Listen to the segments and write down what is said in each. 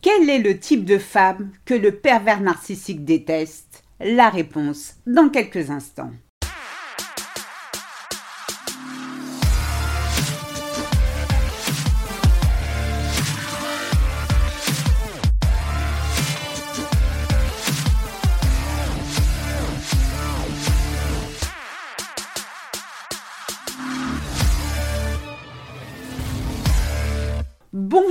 Quel est le type de femme que le pervers narcissique déteste? La réponse dans quelques instants.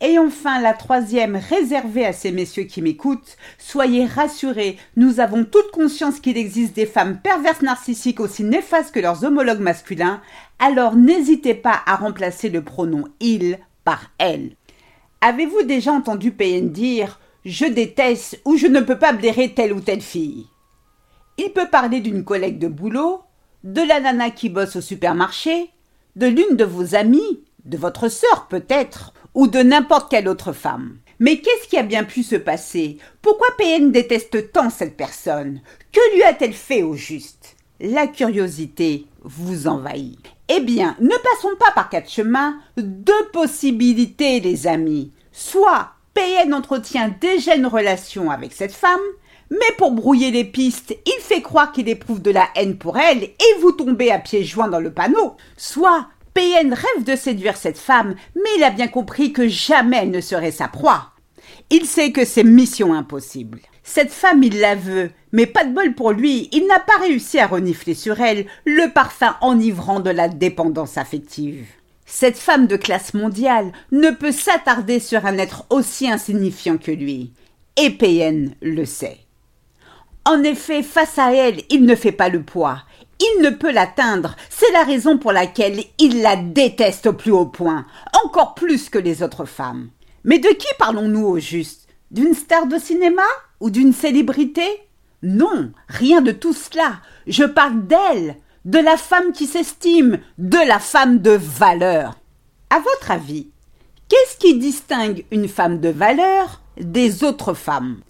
Et enfin, la troisième, réservée à ces messieurs qui m'écoutent, soyez rassurés, nous avons toute conscience qu'il existe des femmes perverses narcissiques aussi néfastes que leurs homologues masculins, alors n'hésitez pas à remplacer le pronom il par elle. Avez-vous déjà entendu PN dire Je déteste ou je ne peux pas blairer telle ou telle fille Il peut parler d'une collègue de boulot, de la nana qui bosse au supermarché, de l'une de vos amies, de votre sœur peut-être, ou de n'importe quelle autre femme. Mais qu'est-ce qui a bien pu se passer? Pourquoi PN déteste tant cette personne? Que lui a-t-elle fait au juste? La curiosité vous envahit. Eh bien, ne passons pas par quatre chemins, deux possibilités, les amis. Soit PN entretient déjà une relation avec cette femme, mais pour brouiller les pistes, il fait croire qu'il éprouve de la haine pour elle et vous tombez à pieds joints dans le panneau. Soit PN rêve de séduire cette femme, mais il a bien compris que jamais elle ne serait sa proie. Il sait que c'est mission impossible. Cette femme, il la veut, mais pas de bol pour lui, il n'a pas réussi à renifler sur elle le parfum enivrant de la dépendance affective. Cette femme de classe mondiale ne peut s'attarder sur un être aussi insignifiant que lui. Et PN le sait. En effet, face à elle, il ne fait pas le poids. Il ne peut l'atteindre. C'est la raison pour laquelle il la déteste au plus haut point, encore plus que les autres femmes. Mais de qui parlons-nous au juste? D'une star de cinéma ou d'une célébrité? Non, rien de tout cela. Je parle d'elle, de la femme qui s'estime, de la femme de valeur. À votre avis, qu'est-ce qui distingue une femme de valeur des autres femmes?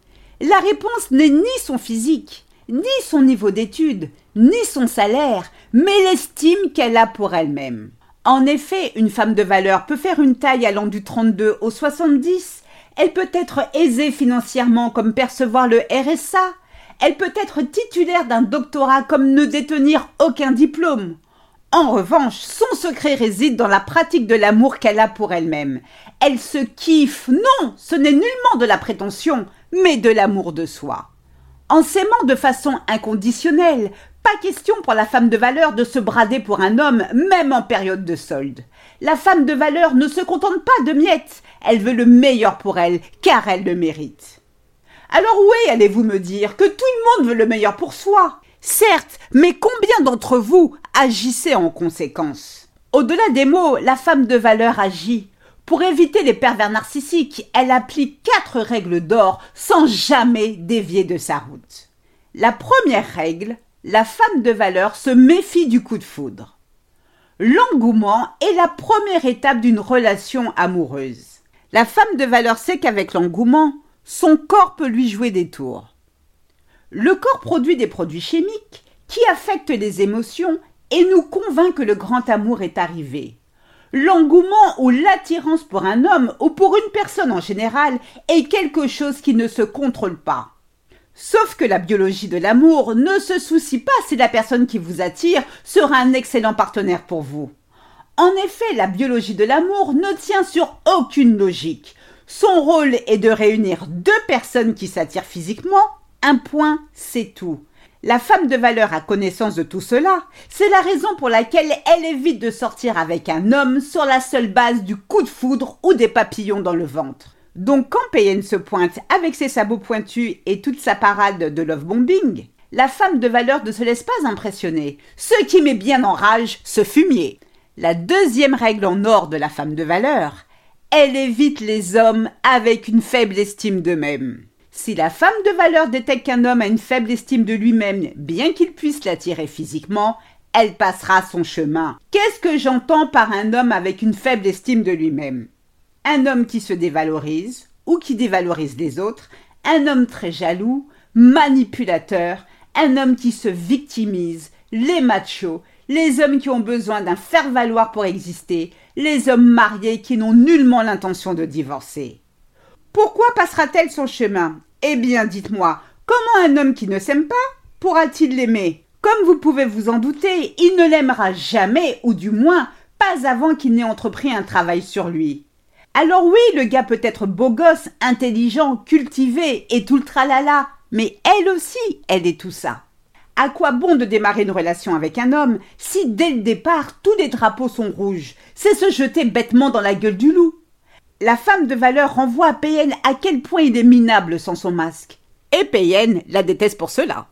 La réponse n'est ni son physique, ni son niveau d'études, ni son salaire, mais l'estime qu'elle a pour elle-même. En effet, une femme de valeur peut faire une taille allant du 32 au 70, elle peut être aisée financièrement comme percevoir le RSA. Elle peut être titulaire d'un doctorat comme ne détenir aucun diplôme. En revanche, son secret réside dans la pratique de l'amour qu'elle a pour elle-même. Elle se kiffe. Non, ce n'est nullement de la prétention, mais de l'amour de soi. En s'aimant de façon inconditionnelle, pas question pour la femme de valeur de se brader pour un homme, même en période de solde. La femme de valeur ne se contente pas de miettes, elle veut le meilleur pour elle, car elle le mérite. Alors oui, allez-vous me dire que tout le monde veut le meilleur pour soi? Certes, mais combien d'entre vous agissez en conséquence? Au-delà des mots, la femme de valeur agit. Pour éviter les pervers narcissiques, elle applique quatre règles d'or sans jamais dévier de sa route. La première règle, la femme de valeur se méfie du coup de foudre. L'engouement est la première étape d'une relation amoureuse. La femme de valeur sait qu'avec l'engouement, son corps peut lui jouer des tours. Le corps produit des produits chimiques qui affectent les émotions et nous convainc que le grand amour est arrivé. L'engouement ou l'attirance pour un homme ou pour une personne en général est quelque chose qui ne se contrôle pas. Sauf que la biologie de l'amour ne se soucie pas si la personne qui vous attire sera un excellent partenaire pour vous. En effet, la biologie de l'amour ne tient sur aucune logique. Son rôle est de réunir deux personnes qui s'attirent physiquement. Un point, c'est tout. La femme de valeur a connaissance de tout cela. C'est la raison pour laquelle elle évite de sortir avec un homme sur la seule base du coup de foudre ou des papillons dans le ventre. Donc quand PN se pointe avec ses sabots pointus et toute sa parade de love bombing, la femme de valeur ne se laisse pas impressionner. Ce qui met bien en rage ce fumier. La deuxième règle en or de la femme de valeur, elle évite les hommes avec une faible estime d'eux-mêmes. Si la femme de valeur détecte qu'un homme a une faible estime de lui-même, bien qu'il puisse l'attirer physiquement, elle passera son chemin. Qu'est-ce que j'entends par un homme avec une faible estime de lui-même? Un homme qui se dévalorise ou qui dévalorise les autres, un homme très jaloux, manipulateur, un homme qui se victimise, les machos, les hommes qui ont besoin d'un faire-valoir pour exister, les hommes mariés qui n'ont nullement l'intention de divorcer. Pourquoi passera-t-elle son chemin? Eh bien, dites-moi, comment un homme qui ne s'aime pas pourra-t-il l'aimer? Comme vous pouvez vous en douter, il ne l'aimera jamais, ou du moins pas avant qu'il n'ait entrepris un travail sur lui. Alors oui, le gars peut être beau gosse, intelligent, cultivé et tout le tralala, mais elle aussi, elle est tout ça. À quoi bon de démarrer une relation avec un homme si dès le départ tous les drapeaux sont rouges? C'est se jeter bêtement dans la gueule du loup. La femme de valeur renvoie à Payen à quel point il est minable sans son masque. Et Payen la déteste pour cela.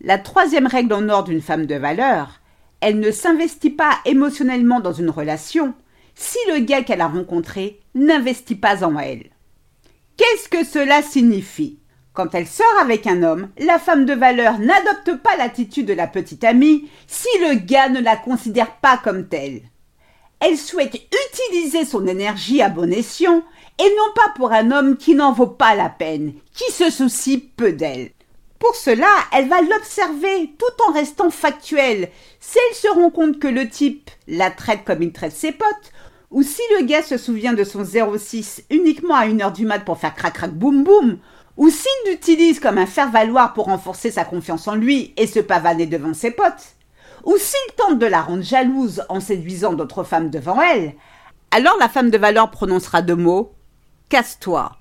La troisième règle en or d'une femme de valeur, elle ne s'investit pas émotionnellement dans une relation si le gars qu'elle a rencontré n'investit pas en elle. Qu'est-ce que cela signifie? Quand elle sort avec un homme, la femme de valeur n'adopte pas l'attitude de la petite amie si le gars ne la considère pas comme telle. Elle souhaite utiliser son énergie à bon escient et non pas pour un homme qui n'en vaut pas la peine, qui se soucie peu d'elle. Pour cela, elle va l'observer tout en restant factuelle. Si elle se rend compte que le type la traite comme il traite ses potes, ou si le gars se souvient de son 06 uniquement à une heure du mat pour faire crac crac boum boum, ou s'il l'utilise comme un faire-valoir pour renforcer sa confiance en lui et se pavaner devant ses potes, ou s'il tente de la rendre jalouse en séduisant d'autres femmes devant elle, alors la femme de valeur prononcera deux mots Casse-toi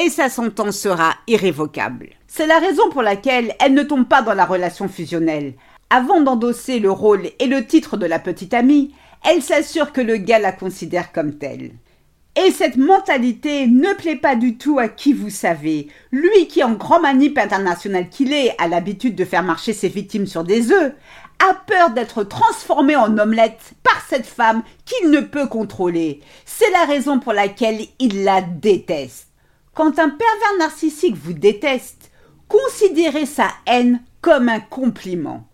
et sa sentence sera irrévocable. C'est la raison pour laquelle elle ne tombe pas dans la relation fusionnelle. Avant d'endosser le rôle et le titre de la petite amie, elle s'assure que le gars la considère comme telle. Et cette mentalité ne plaît pas du tout à qui vous savez. Lui qui, en grand manip international qu'il est, a l'habitude de faire marcher ses victimes sur des œufs, a peur d'être transformé en omelette par cette femme qu'il ne peut contrôler. C'est la raison pour laquelle il la déteste. Quand un pervers narcissique vous déteste, considérez sa haine comme un compliment.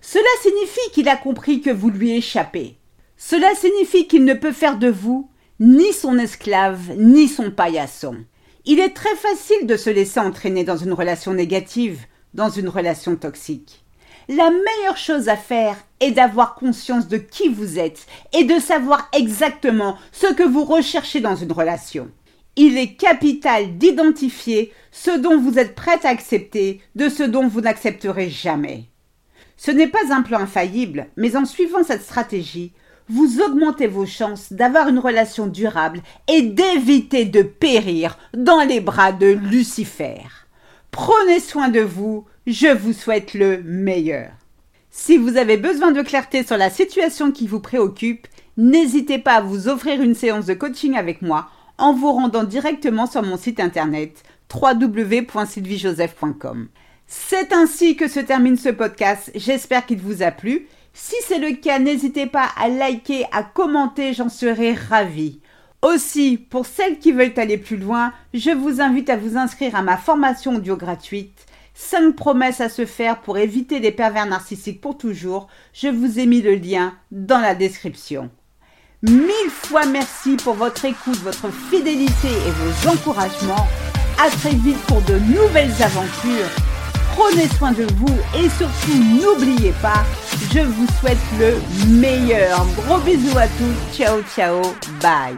Cela signifie qu'il a compris que vous lui échappez. Cela signifie qu'il ne peut faire de vous ni son esclave, ni son paillasson. Il est très facile de se laisser entraîner dans une relation négative, dans une relation toxique. La meilleure chose à faire est d'avoir conscience de qui vous êtes et de savoir exactement ce que vous recherchez dans une relation. Il est capital d'identifier ce dont vous êtes prêt à accepter de ce dont vous n'accepterez jamais. Ce n'est pas un plan infaillible, mais en suivant cette stratégie, vous augmentez vos chances d'avoir une relation durable et d'éviter de périr dans les bras de Lucifer. Prenez soin de vous, je vous souhaite le meilleur. Si vous avez besoin de clarté sur la situation qui vous préoccupe, n'hésitez pas à vous offrir une séance de coaching avec moi en vous rendant directement sur mon site internet www.sylviejoseph.com. C'est ainsi que se termine ce podcast. J'espère qu'il vous a plu. Si c'est le cas, n'hésitez pas à liker, à commenter, j'en serai ravie. Aussi, pour celles qui veulent aller plus loin, je vous invite à vous inscrire à ma formation audio gratuite 5 promesses à se faire pour éviter les pervers narcissiques pour toujours. Je vous ai mis le lien dans la description. Mille fois merci pour votre écoute, votre fidélité et vos encouragements. À très vite pour de nouvelles aventures prenez soin de vous et surtout n'oubliez pas, je vous souhaite le meilleur. Gros bisous à tous, ciao ciao, bye.